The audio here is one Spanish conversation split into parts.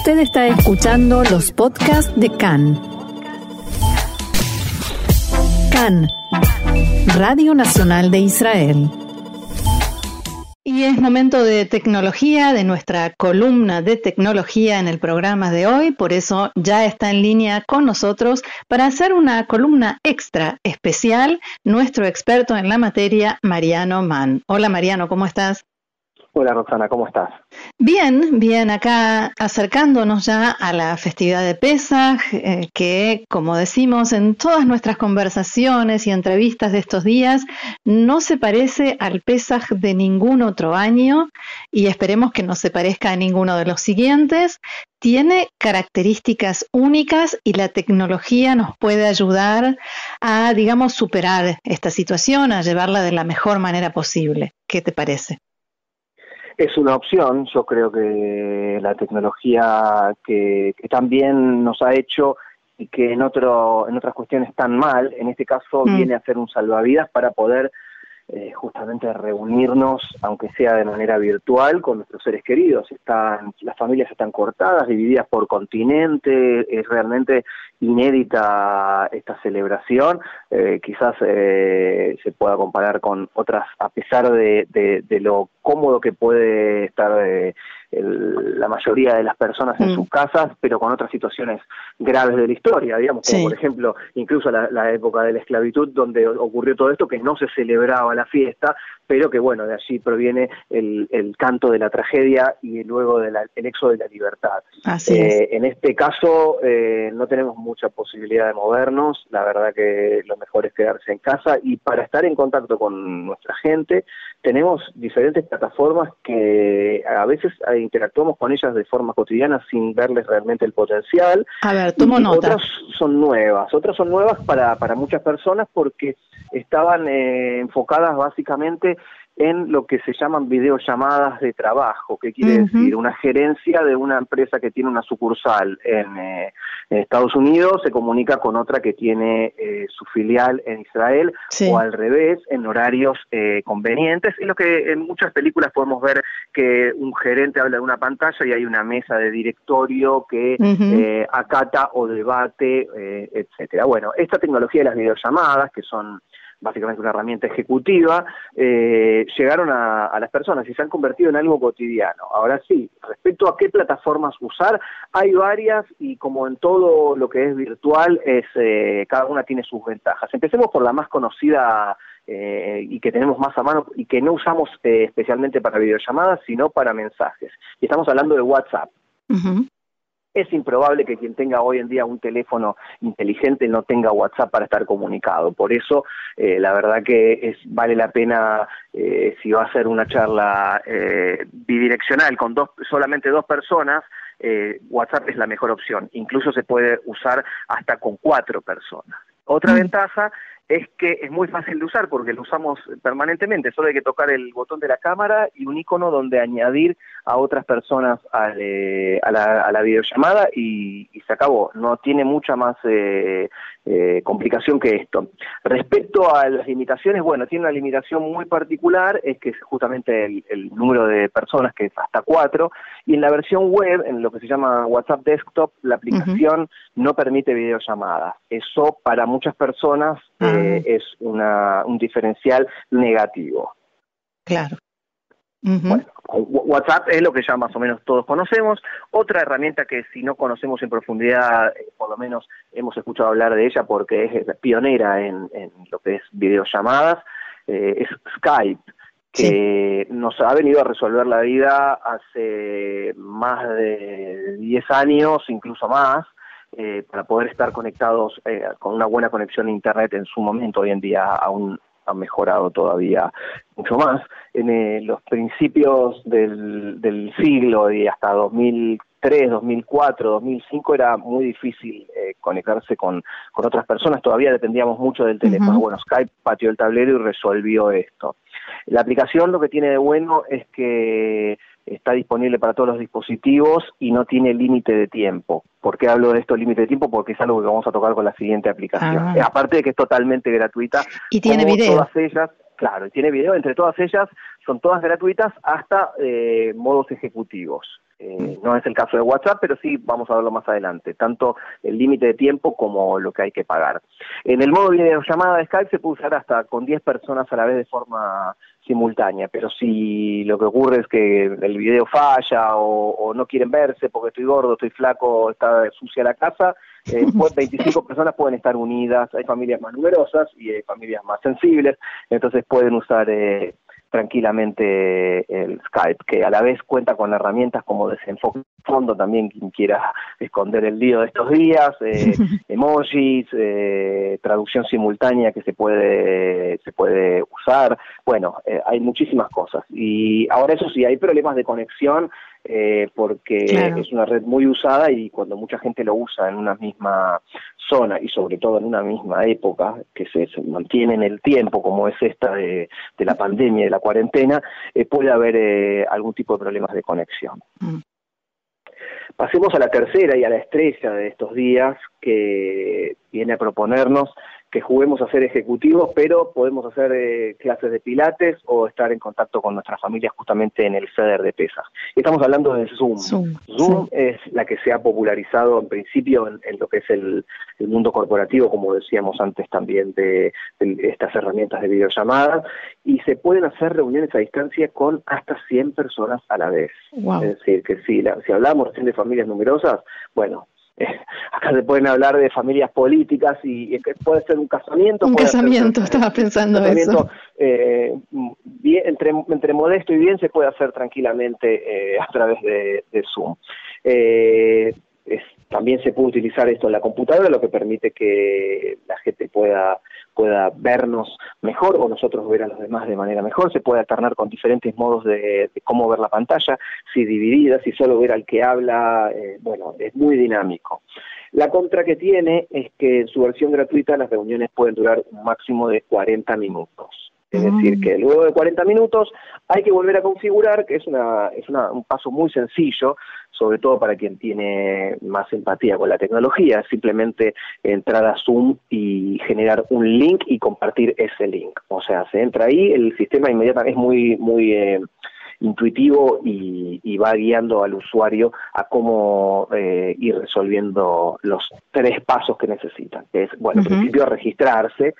Usted está escuchando los podcasts de CAN. CAN, Radio Nacional de Israel. Y es momento de tecnología, de nuestra columna de tecnología en el programa de hoy, por eso ya está en línea con nosotros para hacer una columna extra especial nuestro experto en la materia, Mariano Mann. Hola Mariano, ¿cómo estás? Hola Roxana, ¿cómo estás? Bien, bien, acá acercándonos ya a la festividad de Pesaj, eh, que como decimos en todas nuestras conversaciones y entrevistas de estos días, no se parece al Pesaj de ningún otro año y esperemos que no se parezca a ninguno de los siguientes. Tiene características únicas y la tecnología nos puede ayudar a, digamos, superar esta situación, a llevarla de la mejor manera posible. ¿Qué te parece? Es una opción. Yo creo que la tecnología que, también nos ha hecho y que en otro en otras cuestiones tan mal, en este caso mm. viene a ser un salvavidas para poder eh, justamente reunirnos, aunque sea de manera virtual, con nuestros seres queridos. Están, las familias están cortadas, divididas por continente, es realmente inédita esta celebración. Eh, quizás eh, se pueda comparar con otras, a pesar de, de, lo cómodo que puede estar la mayoría de las personas en mm. sus casas, pero con otras situaciones graves de la historia, digamos, como por ejemplo incluso la, época de la esclavitud, donde ocurrió todo esto, que no se celebraba la fiesta, pero que bueno, de allí proviene el, canto de la tragedia y luego del éxodo de la libertad. Eh, en este caso eh, no tenemos mucha posibilidad de movernos, la verdad que lo mejor es quedarse en casa y para estar en contacto con nuestra gente tenemos diferentes plataformas que a veces interactuamos con ellas de forma cotidiana sin verles realmente el potencial. A ver, tomo nota. Otras son nuevas, otras son nuevas para, para muchas personas porque estaban eh, enfocadas básicamente en lo que se llaman videollamadas de trabajo, que quiere decir una gerencia de una empresa que tiene una sucursal en, eh, Estados Unidos se comunica con otra que tiene eh, su filial en Israel o al revés en horarios eh, convenientes. Es lo que en muchas películas podemos ver que un gerente habla de una pantalla y hay una mesa de directorio que acata o debate, etcétera. Bueno, esta tecnología de las videollamadas que son básicamente una herramienta ejecutiva, eh, llegaron a, las personas y se han convertido en algo cotidiano. Ahora sí, respecto a qué plataformas usar, hay varias y como en todo lo que es virtual, es eh, cada una tiene sus ventajas. Empecemos por la más conocida eh, y que tenemos más a mano y que no usamos especialmente para videollamadas, sino para mensajes. Y estamos hablando de WhatsApp. Es improbable que quien tenga hoy en día un teléfono inteligente no tenga WhatsApp para estar comunicado. Por eso, eh, la verdad que es, vale la pena, eh, si va a ser una charla eh, bidireccional con dos, solamente dos personas, WhatsApp es la mejor opción. Incluso se puede usar hasta con cuatro personas. Otra mm. ventaja es que es muy fácil de usar porque lo usamos permanentemente, solo hay que tocar el botón de la cámara y un icono donde añadir a otras personas eh, a, la, videollamada y, se acabó, no tiene mucha más eh, eh, complicación que esto. Respecto a las limitaciones, bueno, tiene una limitación muy particular, es que es justamente el, número de personas, que es hasta cuatro, y en la versión web, en lo que se llama WhatsApp Desktop, la aplicación no permite videollamadas. Eso para muchas personas eh, es una, un diferencial negativo. Claro. Bueno, WhatsApp es lo que ya más o menos todos conocemos. Otra herramienta que si no conocemos en profundidad, eh, por lo menos hemos escuchado hablar de ella porque es pionera en, lo que es videollamadas, eh, es Skype que nos ha venido a resolver la vida hace más de 10 años, incluso más, eh, para poder estar conectados eh, con una buena conexión a Internet en su momento. Hoy en día aún ha mejorado todavía mucho más. En eh, los principios del, del, siglo y hasta 2003, 2004, 2005 era muy difícil conectarse con, con otras personas. Todavía dependíamos mucho del teléfono. Bueno, Skype pateó el tablero y resolvió esto. La aplicación lo que tiene de bueno es que está disponible para todos los dispositivos y no tiene límite de tiempo. ¿Por qué hablo de esto límite de tiempo? Porque es algo que vamos a tocar con la siguiente aplicación. Ah. Aparte de que es totalmente gratuita. Y tiene video. Todas ellas, claro, y tiene video. Entre todas ellas son todas gratuitas hasta eh, modos ejecutivos. Eh, no es el caso de WhatsApp, pero sí vamos a verlo más adelante, tanto el límite de tiempo como lo que hay que pagar. En el modo videollamada de Skype se puede usar hasta con 10 personas a la vez de forma simultánea, pero si lo que ocurre es que el video falla o, no quieren verse porque estoy gordo, estoy flaco, está sucia la casa, eh, 25 personas pueden estar unidas, hay familias más numerosas y hay familias más sensibles, entonces pueden usar eh, tranquilamente el Skype, que a la vez cuenta con herramientas como desenfoque fondo también quien quiera esconder el lío de estos días, eh, emojis, eh, traducción simultánea que se puede se puede usar, bueno, eh, hay muchísimas cosas. Y ahora eso sí hay problemas de conexión eh, porque es una red muy usada y cuando mucha gente lo usa en una misma zona y sobre todo en una misma época que se, mantiene en el tiempo como es esta de, la pandemia y de la cuarentena, eh, puede haber eh, algún tipo de problemas de conexión. Mm. Pasemos a la tercera y a la estrella de estos días que viene a proponernos que juguemos a ser ejecutivos, pero podemos hacer eh, clases de pilates o estar en contacto con nuestras familias justamente en el CEDER de pesas. Estamos hablando de Zoom. Zoom, es la que se ha popularizado en principio en, lo que es el, mundo corporativo, como decíamos antes también de, estas herramientas de videollamada, y se pueden hacer reuniones a distancia con hasta 100 personas a la vez. Es decir, que si, si hablamos de familias numerosas, bueno, acá se pueden hablar de familias políticas y, puede ser un casamiento. Un casamiento, estaba pensando eso. Eh, bien, entre, entre modesto y bien se puede hacer tranquilamente eh, a través de, Zoom. Eh, también se puede utilizar esto en la computadora, lo que permite que la gente pueda pueda vernos mejor o nosotros ver a los demás de manera mejor. Se puede alternar con diferentes modos de, cómo ver la pantalla, si dividida, si solo ver al que habla, eh, bueno, es muy dinámico. La contra que tiene es que en su versión gratuita las reuniones pueden durar un máximo de 40 minutos. Es decir, mm. que luego de 40 minutos hay que volver a configurar, que es, una, es una, un paso muy sencillo, sobre todo para quien tiene más empatía con la tecnología, simplemente entrar a Zoom y generar un link y compartir ese link. O sea, se entra ahí, el sistema inmediatamente es muy, muy eh, intuitivo y, va guiando al usuario a cómo eh, ir resolviendo los tres pasos que necesitan. es, bueno, en principio registrarse,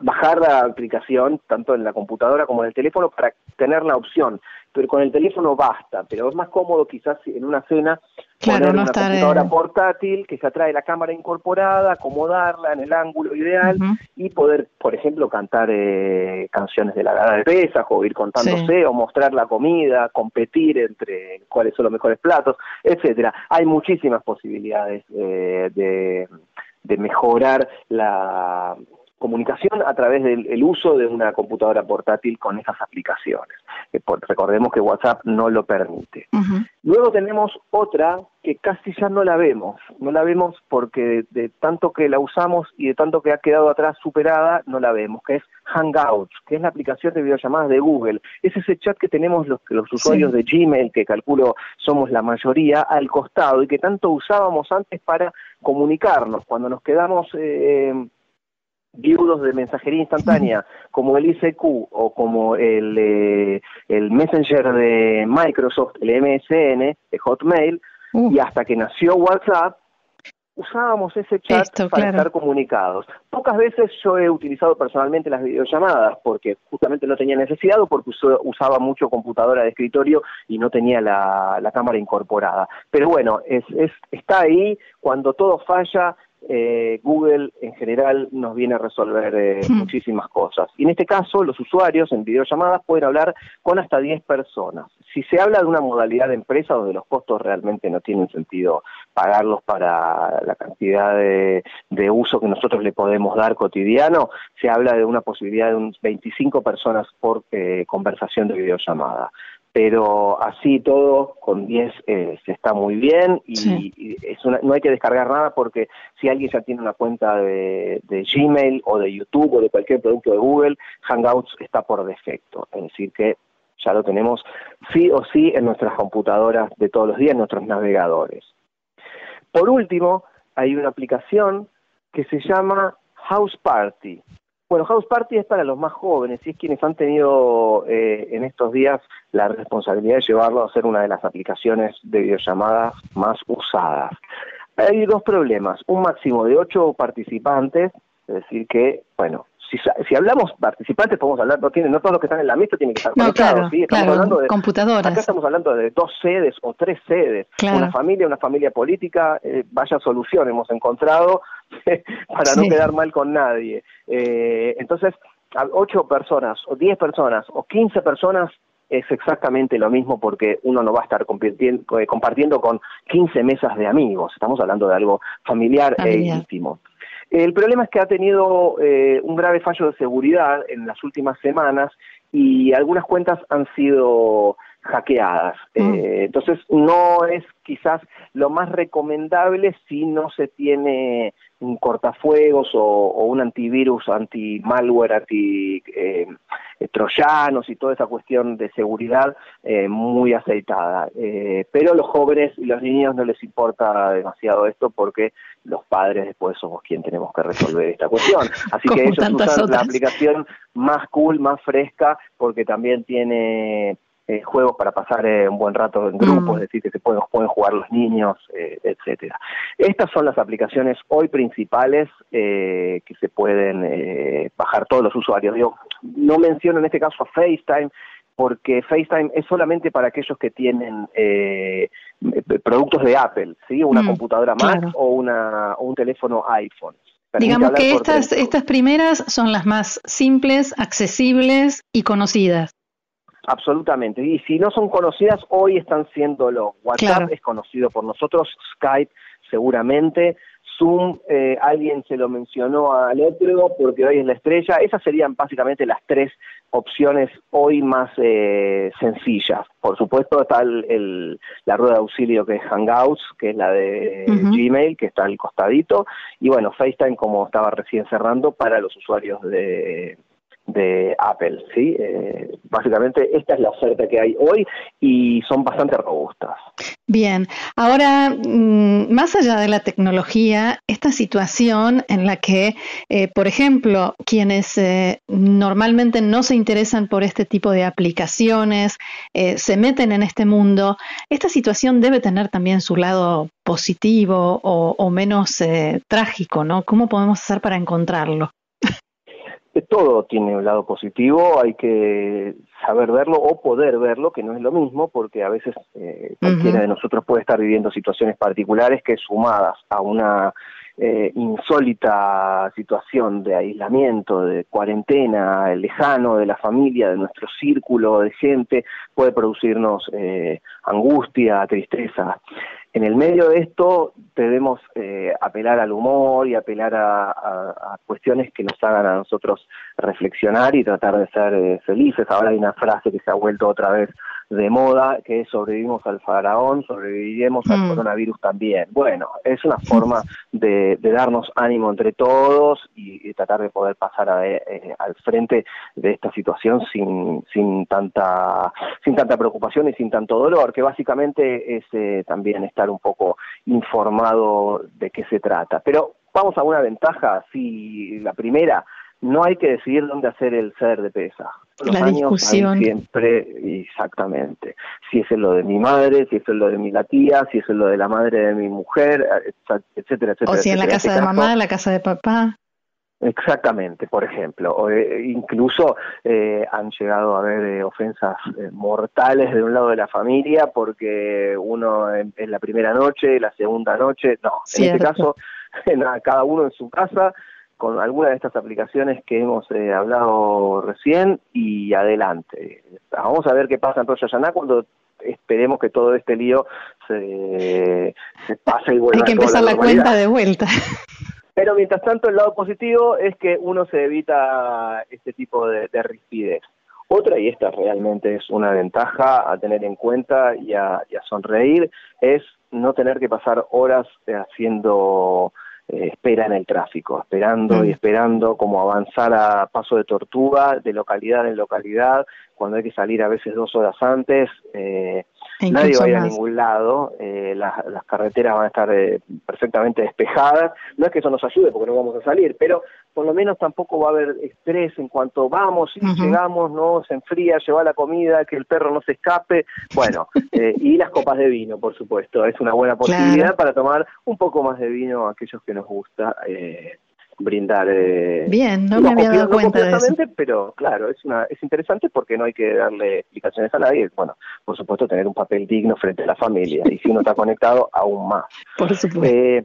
bajar la aplicación tanto en la computadora como en el teléfono para tener la opción pero con el teléfono basta, pero es más cómodo quizás en una cena claro, una computadora portátil que se atrae la cámara incorporada, acomodarla en el ángulo ideal y poder, por ejemplo, cantar eh, canciones de la gada de pesas o ir contándose o mostrar la comida, competir entre cuáles son los mejores platos, etcétera. Hay muchísimas posibilidades eh, de, de mejorar la comunicación a través del uso de una computadora portátil con esas aplicaciones. recordemos que WhatsApp no lo permite. Luego tenemos otra que casi ya no la vemos, no la vemos porque de, tanto que la usamos y de tanto que ha quedado atrás superada, no la vemos, que es Hangouts, que es la aplicación de videollamadas de Google. Es ese chat que tenemos los, los usuarios de Gmail, que calculo somos la mayoría, al costado y que tanto usábamos antes para comunicarnos. Cuando nos quedamos... Eh, viudos de mensajería instantánea como el ICQ o como el, eh, el Messenger de Microsoft, el MSN, de Hotmail, y hasta que nació WhatsApp, usábamos ese chat para estar comunicados. Pocas veces yo he utilizado personalmente las videollamadas porque justamente no tenía necesidad o porque usaba mucho computadora de escritorio y no tenía la, la cámara incorporada. Pero bueno, es, es, está ahí, cuando todo falla, eh, Google en general nos viene a resolver eh, hmm. muchísimas cosas. Y en este caso, los usuarios en videollamadas pueden hablar con hasta 10 personas. Si se habla de una modalidad de empresa donde los costos realmente no tienen sentido pagarlos para la cantidad de, uso que nosotros le podemos dar cotidiano, se habla de una posibilidad de unas 25 personas por eh, conversación de videollamada pero así todo con 10 eh, se está muy bien y, es no hay que descargar nada porque si alguien ya tiene una cuenta de, Gmail o de YouTube o de cualquier producto de Google, Hangouts está por defecto, es decir que ya lo tenemos sí o sí en nuestras computadoras de todos los días, en nuestros navegadores. Por último, hay una aplicación que se llama House Party. Bueno, House Party es para los más jóvenes y es quienes han tenido eh, en estos días la responsabilidad de llevarlo a ser una de las aplicaciones de videollamadas más usadas. Hay dos problemas, un máximo de ocho participantes, es decir que, bueno, si, si hablamos participantes, podemos hablar, no, tienen, no todos los que están en la mesa tienen que estar conectados, ¿sí? Estamos hablando de computadoras. Acá estamos hablando de dos sedes o tres sedes. Una familia, una familia política, eh, vaya solución hemos encontrado para no quedar mal con nadie. Eh, entonces, ocho personas, o diez personas, o quince personas es exactamente lo mismo porque uno no va a estar eh, compartiendo con 15 mesas de amigos, estamos hablando de algo familiar e íntimo. El problema es que ha tenido eh, un grave fallo de seguridad en las últimas semanas y algunas cuentas han sido hackeadas. Mm. Eh, entonces no es quizás lo más recomendable si no se tiene un cortafuegos o, un antivirus, anti-malware, anti-troyanos eh, y toda esa cuestión de seguridad eh, muy aceitada. Eh, pero los jóvenes y los niños no les importa demasiado esto porque los padres después somos quien tenemos que resolver esta cuestión. Así que ellos usan la aplicación más cool, más fresca, porque también tiene eh, juegos para pasar eh, un buen rato en grupos, mm. es decir, que se pueden, pueden jugar los niños, eh, etcétera. Estas son las aplicaciones hoy principales que se pueden bajar todos los usuarios. no menciono en este caso a FaceTime, porque FaceTime es solamente para aquellos que tienen productos de Apple, ¿sí? Una mm, computadora Mac o, una, o un teléfono iPhone. Digamos que estas, estas primeras son las más simples, accesibles y conocidas. Absolutamente. Y si no son conocidas, hoy están siéndolo. WhatsApp es conocido por nosotros, Skype seguramente. Zoom, eh, alguien se lo mencionó al otro porque hoy es la estrella. Esas serían básicamente las tres opciones hoy más eh, sencillas. Por supuesto está el, la rueda de auxilio que es Hangouts, que es la de Gmail, que está al costadito. Y bueno, FaceTime, como estaba recién cerrando, para los usuarios de de Apple, ¿sí? Eh, básicamente esta es la oferta que hay hoy y son bastante robustas. Bien, ahora, mm, más allá de la tecnología, esta situación en la que, eh, por ejemplo, quienes eh, normalmente no se interesan por este tipo de aplicaciones, se meten en este mundo, esta situación debe tener también su lado positivo o, o menos trágico, ¿no? ¿Cómo podemos hacer para encontrarlo? Todo tiene un lado positivo, hay que saber verlo o poder verlo, que no es lo mismo, porque a veces eh, cualquiera de nosotros puede estar viviendo situaciones particulares que sumadas a una eh, insólita situación de aislamiento, de cuarentena, lejano de la familia, de nuestro círculo de gente, puede producirnos eh, angustia, tristeza. En el medio de esto debemos eh, apelar al humor y apelar a, cuestiones que nos hagan a nosotros reflexionar y tratar de ser eh, felices. Ahora hay una frase que se ha vuelto otra vez de moda, que sobrevivimos al faraón, sobreviviremos al mm. coronavirus también. Bueno, es una forma de, darnos ánimo entre todos y, tratar de poder pasar eh, al frente de esta situación sin, sin, tanta, sin tanta preocupación y sin tanto dolor, que básicamente es eh, también estar un poco informado de qué se trata. Pero vamos a una ventaja, si la primera, no hay que decidir dónde hacer el ser de pesa. Los la discusión. siempre, exactamente. Si es lo de mi madre, si es lo de mi la tía, si es lo de la madre de mi mujer, etcétera, etcétera. O si en la casa de mamá, en la casa de papá. Exactamente, por ejemplo, o, eh, incluso eh, han llegado a haber eh, ofensas mortales de un lado de la familia porque uno es la primera noche, la segunda noche, no, en este caso, cada uno en su casa con alguna de estas aplicaciones que hemos eh, hablado recién y adelante. Vamos a ver qué pasa en Rosh Hashanah cuando esperemos que todo este lío se, pase y vuelva Hay que empezar la, cuenta de vuelta. Pero mientras tanto, el lado positivo es que uno se evita este tipo de, de rispidez. Otra, y esta realmente es una ventaja a tener en cuenta y a sonreír, es no tener que pasar horas haciendo eh, espera en el tráfico, esperando y mm. esperando como avanzar a paso de tortuga, de localidad en localidad, cuando hay que salir a veces dos horas antes. Eh, nadie va a ir a ningún lado, eh, las, carreteras van a estar eh, perfectamente despejadas. No es que eso nos ayude porque no vamos a salir, pero por lo menos tampoco va a haber estrés en cuanto vamos y llegamos, no se enfría, lleva la comida, que el perro no se escape. Bueno, eh, y las copas de vino, por supuesto, es una buena posibilidad para tomar un poco más de vino a aquellos que nos gusta. Eh, brindar. Eh, Bien, no, me había dado cuenta de eso. Pero claro, es, una, es interesante porque no hay que darle explicaciones a nadie. Bueno, por supuesto, tener un papel digno frente a la familia. Y si uno está conectado, aún más. Por supuesto. Eh,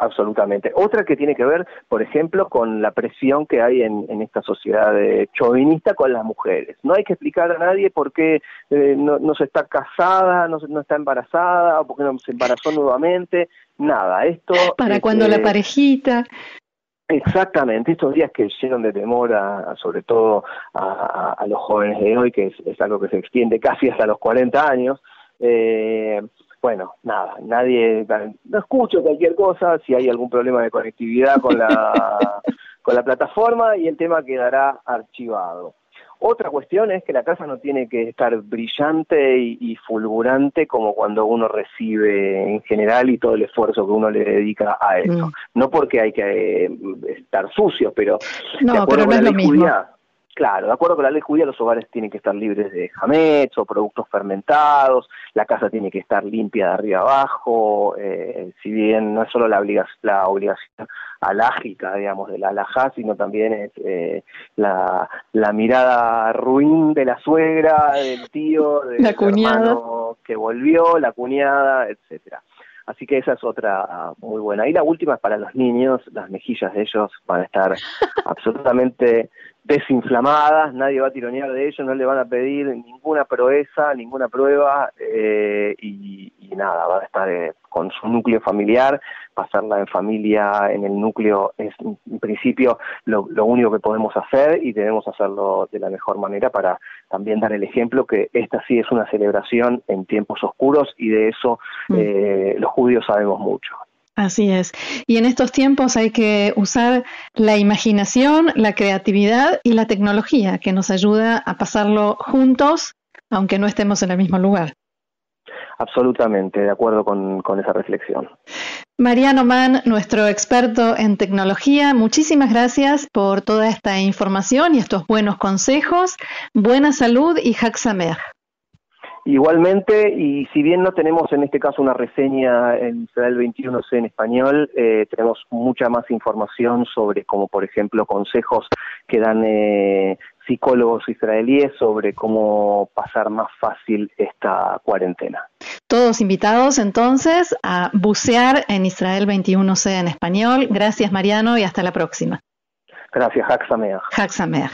absolutamente. Otra que tiene que ver, por ejemplo, con la presión que hay en, en esta sociedad chauvinista con las mujeres. No hay que explicar a nadie por qué eh, no, no, se está casada, no, no está embarazada, o por qué no se embarazó nuevamente. Nada, esto... Para cuando la parejita... Exactamente, estos días que llenan de temor, a, sobre todo a, los jóvenes de hoy, que es, algo que se extiende casi hasta los 40 años, eh, bueno, nada, nadie, no escucho cualquier cosa, si hay algún problema de conectividad con la, con la plataforma y el tema quedará archivado. Otra cuestión es que la casa no tiene que estar brillante y, fulgurante como cuando uno recibe en general y todo el esfuerzo que uno le dedica a eso. Mm. No porque hay que eh, estar sucio, pero no, pero no es lo mismo. Claro, de acuerdo con la ley judía, los hogares tienen que estar libres de jamets o productos fermentados, la casa tiene que estar limpia de arriba abajo, eh, si bien no es solo la, obligación, la obligación alágica, digamos, de la alajá, sino también es eh, la, mirada ruin de la suegra, del tío, del hermano que volvió, la cuñada, etcétera. Así que esa es otra muy buena. Y la última es para los niños, las mejillas de ellos van a estar absolutamente desinflamadas, nadie va a tironear de ellos, no le van a pedir ninguna proeza, ninguna prueba eh, y, nada, va a estar eh, con su núcleo familiar, pasarla en familia, en el núcleo es en principio lo, único que podemos hacer y debemos hacerlo de la mejor manera para también dar el ejemplo que esta sí es una celebración en tiempos oscuros y de eso mm. eh, los judíos sabemos mucho. Así es. Y en estos tiempos hay que usar la imaginación, la creatividad y la tecnología que nos ayuda a pasarlo juntos, aunque no estemos en el mismo lugar. Absolutamente, de acuerdo con, con esa reflexión. Mariano Mann, nuestro experto en tecnología, muchísimas gracias por toda esta información y estos buenos consejos. Buena salud y Haxamer. Igualmente, y si bien no tenemos en este caso una reseña en Israel 21C en español, eh, tenemos mucha más información sobre, como por ejemplo, consejos que dan eh, psicólogos israelíes sobre cómo pasar más fácil esta cuarentena. Todos invitados entonces a bucear en Israel 21C en español. Gracias Mariano y hasta la próxima. Gracias, Haxameach. Haxameach.